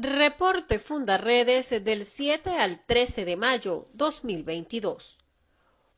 Reporte Fundarredes del 7 al 13 de mayo 2022.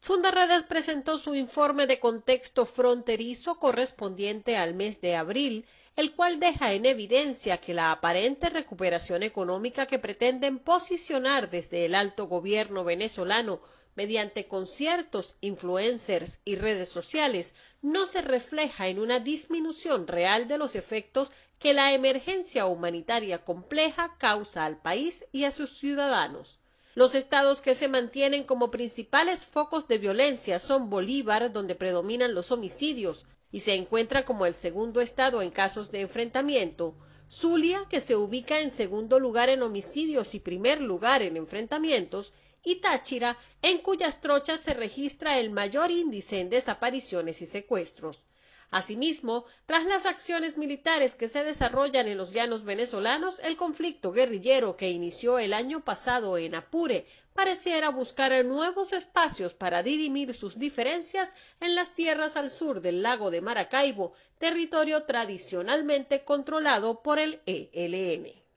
Fundarredes presentó su informe de contexto fronterizo correspondiente al mes de abril, el cual deja en evidencia que la aparente recuperación económica que pretenden posicionar desde el alto gobierno venezolano mediante conciertos, influencers y redes sociales, no se refleja en una disminución real de los efectos que la emergencia humanitaria compleja causa al país y a sus ciudadanos. Los estados que se mantienen como principales focos de violencia son Bolívar, donde predominan los homicidios, y se encuentra como el segundo estado en casos de enfrentamiento, Zulia, que se ubica en segundo lugar en homicidios y primer lugar en enfrentamientos, y Táchira, en cuyas trochas se registra el mayor índice en desapariciones y secuestros. Asimismo, tras las acciones militares que se desarrollan en los llanos venezolanos, el conflicto guerrillero que inició el año pasado en Apure pareciera buscar nuevos espacios para dirimir sus diferencias en las tierras al sur del lago de Maracaibo, territorio tradicionalmente controlado por el ELN.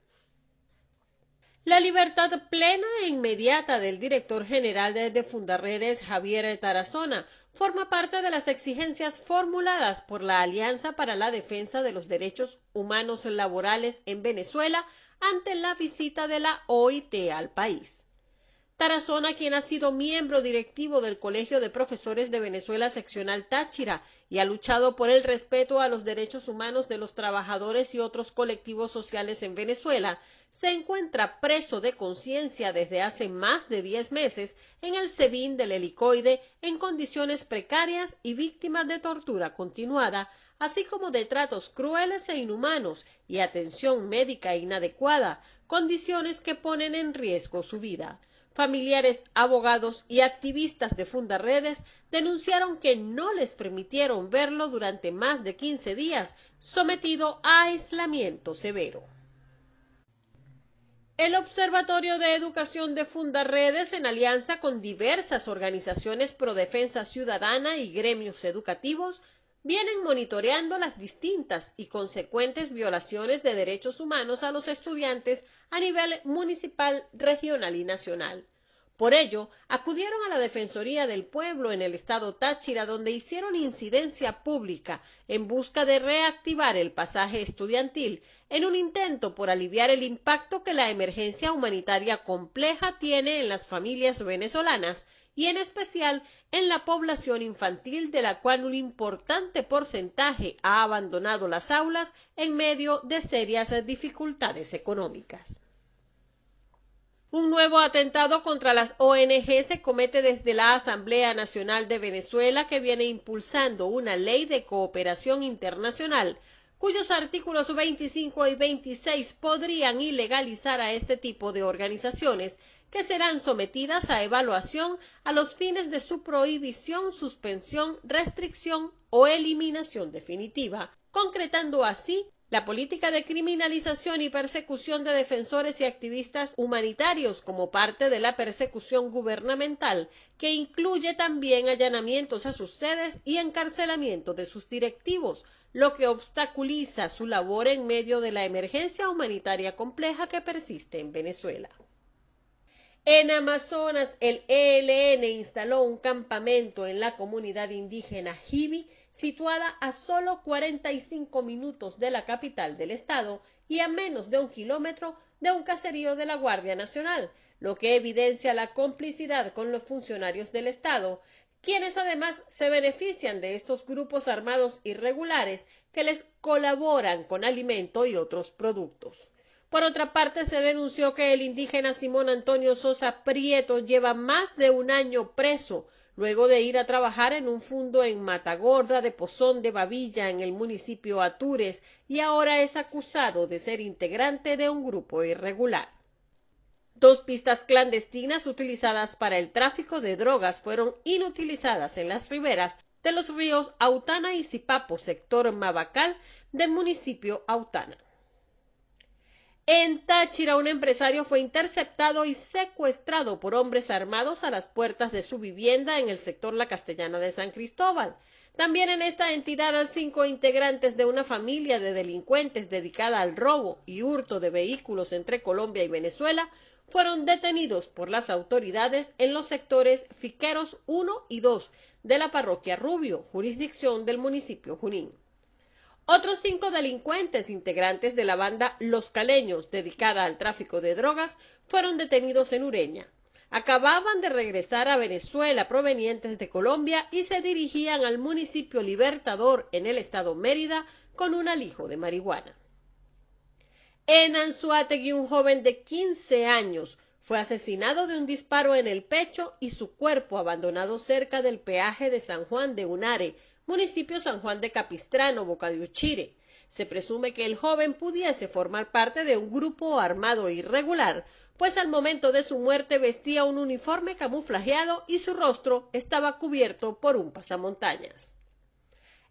La libertad plena e inmediata del director general de Fundarredes, Javier Tarazona, forma parte de las exigencias formuladas por la Alianza para la Defensa de los Derechos Humanos Laborales en Venezuela ante la visita de la OIT al país. Tarazona, quien ha sido miembro directivo del Colegio de Profesores de Venezuela Seccional Táchira y ha luchado por el respeto a los derechos humanos de los trabajadores y otros colectivos sociales en Venezuela, se encuentra preso de conciencia desde hace más de diez meses en el SEBIN del helicoide en condiciones precarias y víctimas de tortura continuada, así como de tratos crueles e inhumanos y atención médica inadecuada, condiciones que ponen en riesgo su vida familiares, abogados y activistas de Fundarredes denunciaron que no les permitieron verlo durante más de 15 días, sometido a aislamiento severo. El Observatorio de Educación de Fundarredes, en alianza con diversas organizaciones pro defensa ciudadana y gremios educativos, vienen monitoreando las distintas y consecuentes violaciones de derechos humanos a los estudiantes a nivel municipal, regional y nacional. Por ello, acudieron a la Defensoría del Pueblo en el estado Táchira, donde hicieron incidencia pública en busca de reactivar el pasaje estudiantil en un intento por aliviar el impacto que la emergencia humanitaria compleja tiene en las familias venezolanas y en especial en la población infantil de la cual un importante porcentaje ha abandonado las aulas en medio de serias dificultades económicas. Un nuevo atentado contra las ONG se comete desde la Asamblea Nacional de Venezuela que viene impulsando una ley de cooperación internacional cuyos artículos 25 y 26 podrían ilegalizar a este tipo de organizaciones que serán sometidas a evaluación a los fines de su prohibición, suspensión, restricción o eliminación definitiva, concretando así la política de criminalización y persecución de defensores y activistas humanitarios como parte de la persecución gubernamental, que incluye también allanamientos a sus sedes y encarcelamiento de sus directivos, lo que obstaculiza su labor en medio de la emergencia humanitaria compleja que persiste en Venezuela. En Amazonas, el ELN instaló un campamento en la comunidad indígena Jibi, situada a solo 45 minutos de la capital del estado y a menos de un kilómetro de un caserío de la Guardia Nacional, lo que evidencia la complicidad con los funcionarios del estado, quienes además se benefician de estos grupos armados irregulares que les colaboran con alimento y otros productos. Por otra parte, se denunció que el indígena Simón Antonio Sosa Prieto lleva más de un año preso luego de ir a trabajar en un fundo en Matagorda de Pozón de Babilla en el municipio Atures y ahora es acusado de ser integrante de un grupo irregular. Dos pistas clandestinas utilizadas para el tráfico de drogas fueron inutilizadas en las riberas de los ríos Autana y Zipapo, sector Mabacal del municipio Autana. En Táchira, un empresario fue interceptado y secuestrado por hombres armados a las puertas de su vivienda en el sector La Castellana de San Cristóbal. También en esta entidad, cinco integrantes de una familia de delincuentes dedicada al robo y hurto de vehículos entre Colombia y Venezuela fueron detenidos por las autoridades en los sectores Fiqueros 1 y 2 de la parroquia Rubio, jurisdicción del municipio Junín. Otros cinco delincuentes integrantes de la banda Los Caleños, dedicada al tráfico de drogas, fueron detenidos en Ureña. Acababan de regresar a Venezuela provenientes de Colombia y se dirigían al municipio Libertador en el estado Mérida con un alijo de marihuana. En Anzuategui, un joven de 15 años fue asesinado de un disparo en el pecho y su cuerpo abandonado cerca del peaje de San Juan de Unare, municipio San Juan de Capistrano, Boca de Uchire. Se presume que el joven pudiese formar parte de un grupo armado irregular, pues al momento de su muerte vestía un uniforme camuflajeado y su rostro estaba cubierto por un pasamontañas.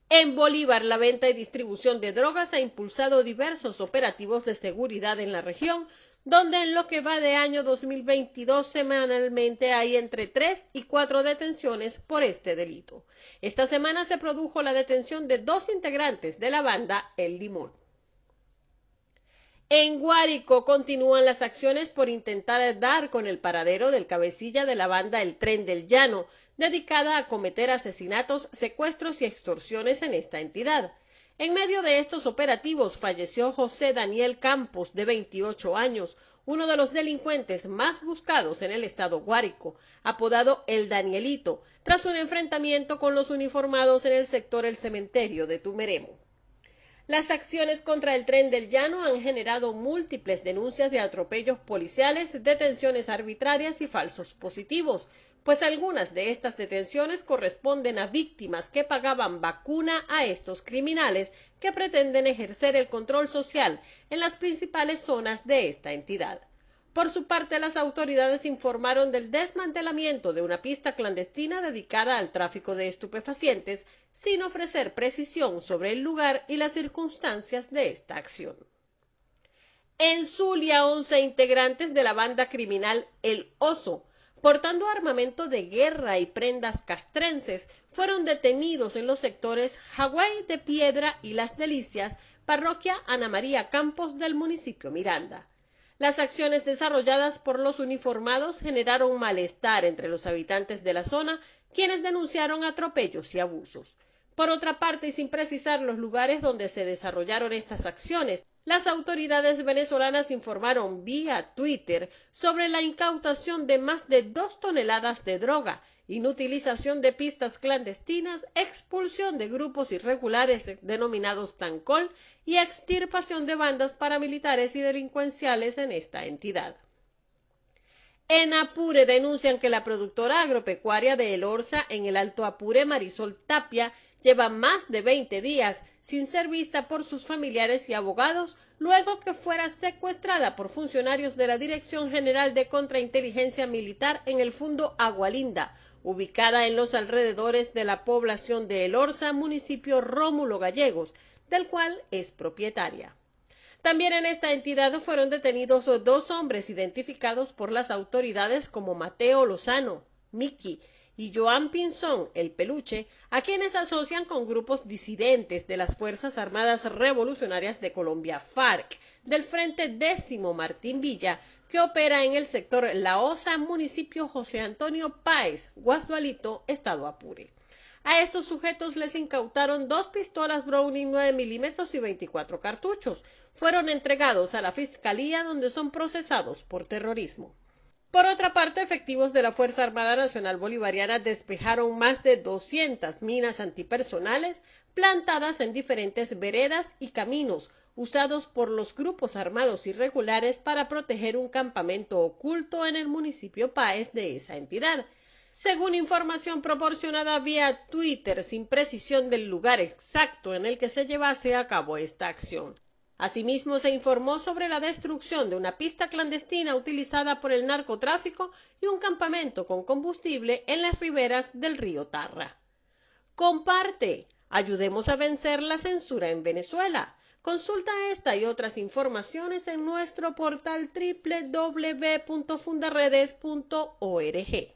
En Bolívar, la venta y distribución de drogas ha impulsado diversos operativos de seguridad en la región, donde en lo que va de año 2022 semanalmente hay entre tres y cuatro detenciones por este delito. Esta semana se produjo la detención de dos integrantes de la banda El Limón. En Guárico continúan las acciones por intentar dar con el paradero del cabecilla de la banda El Tren del Llano, dedicada a cometer asesinatos, secuestros y extorsiones en esta entidad. En medio de estos operativos falleció José Daniel Campos, de 28 años, uno de los delincuentes más buscados en el estado Guárico, apodado El Danielito, tras un enfrentamiento con los uniformados en el sector El Cementerio de Tumeremo. Las acciones contra el tren del llano han generado múltiples denuncias de atropellos policiales, detenciones arbitrarias y falsos positivos, pues algunas de estas detenciones corresponden a víctimas que pagaban vacuna a estos criminales que pretenden ejercer el control social en las principales zonas de esta entidad. Por su parte, las autoridades informaron del desmantelamiento de una pista clandestina dedicada al tráfico de estupefacientes, sin ofrecer precisión sobre el lugar y las circunstancias de esta acción. En Zulia, once integrantes de la banda criminal El Oso portando armamento de guerra y prendas castrenses, fueron detenidos en los sectores Hawái de Piedra y Las Delicias, parroquia Ana María Campos del municipio Miranda. Las acciones desarrolladas por los uniformados generaron malestar entre los habitantes de la zona, quienes denunciaron atropellos y abusos. Por otra parte, y sin precisar los lugares donde se desarrollaron estas acciones, las autoridades venezolanas informaron vía Twitter sobre la incautación de más de dos toneladas de droga, inutilización de pistas clandestinas, expulsión de grupos irregulares denominados Tancol y extirpación de bandas paramilitares y delincuenciales en esta entidad. En Apure denuncian que la productora agropecuaria de El Orza en el Alto Apure, Marisol Tapia, lleva más de 20 días sin ser vista por sus familiares y abogados luego que fuera secuestrada por funcionarios de la Dirección General de Contrainteligencia Militar en el Fundo Agualinda, ubicada en los alrededores de la población de El Orza, municipio Rómulo Gallegos, del cual es propietaria. También en esta entidad fueron detenidos dos hombres identificados por las autoridades como Mateo Lozano, Miki, y Joan Pinzón, el peluche, a quienes asocian con grupos disidentes de las Fuerzas Armadas Revolucionarias de Colombia, FARC, del Frente Décimo Martín Villa, que opera en el sector La Osa, municipio José Antonio Páez, Guasdualito, Estado Apure. A estos sujetos les incautaron dos pistolas Browning 9 milímetros y 24 cartuchos. Fueron entregados a la Fiscalía donde son procesados por terrorismo. Por otra parte, efectivos de la Fuerza Armada Nacional Bolivariana despejaron más de 200 minas antipersonales plantadas en diferentes veredas y caminos usados por los grupos armados irregulares para proteger un campamento oculto en el municipio Páez de esa entidad. Según información proporcionada vía Twitter sin precisión del lugar exacto en el que se llevase a cabo esta acción. Asimismo, se informó sobre la destrucción de una pista clandestina utilizada por el narcotráfico y un campamento con combustible en las riberas del río Tarra. Comparte. Ayudemos a vencer la censura en Venezuela. Consulta esta y otras informaciones en nuestro portal www.fundaredes.org.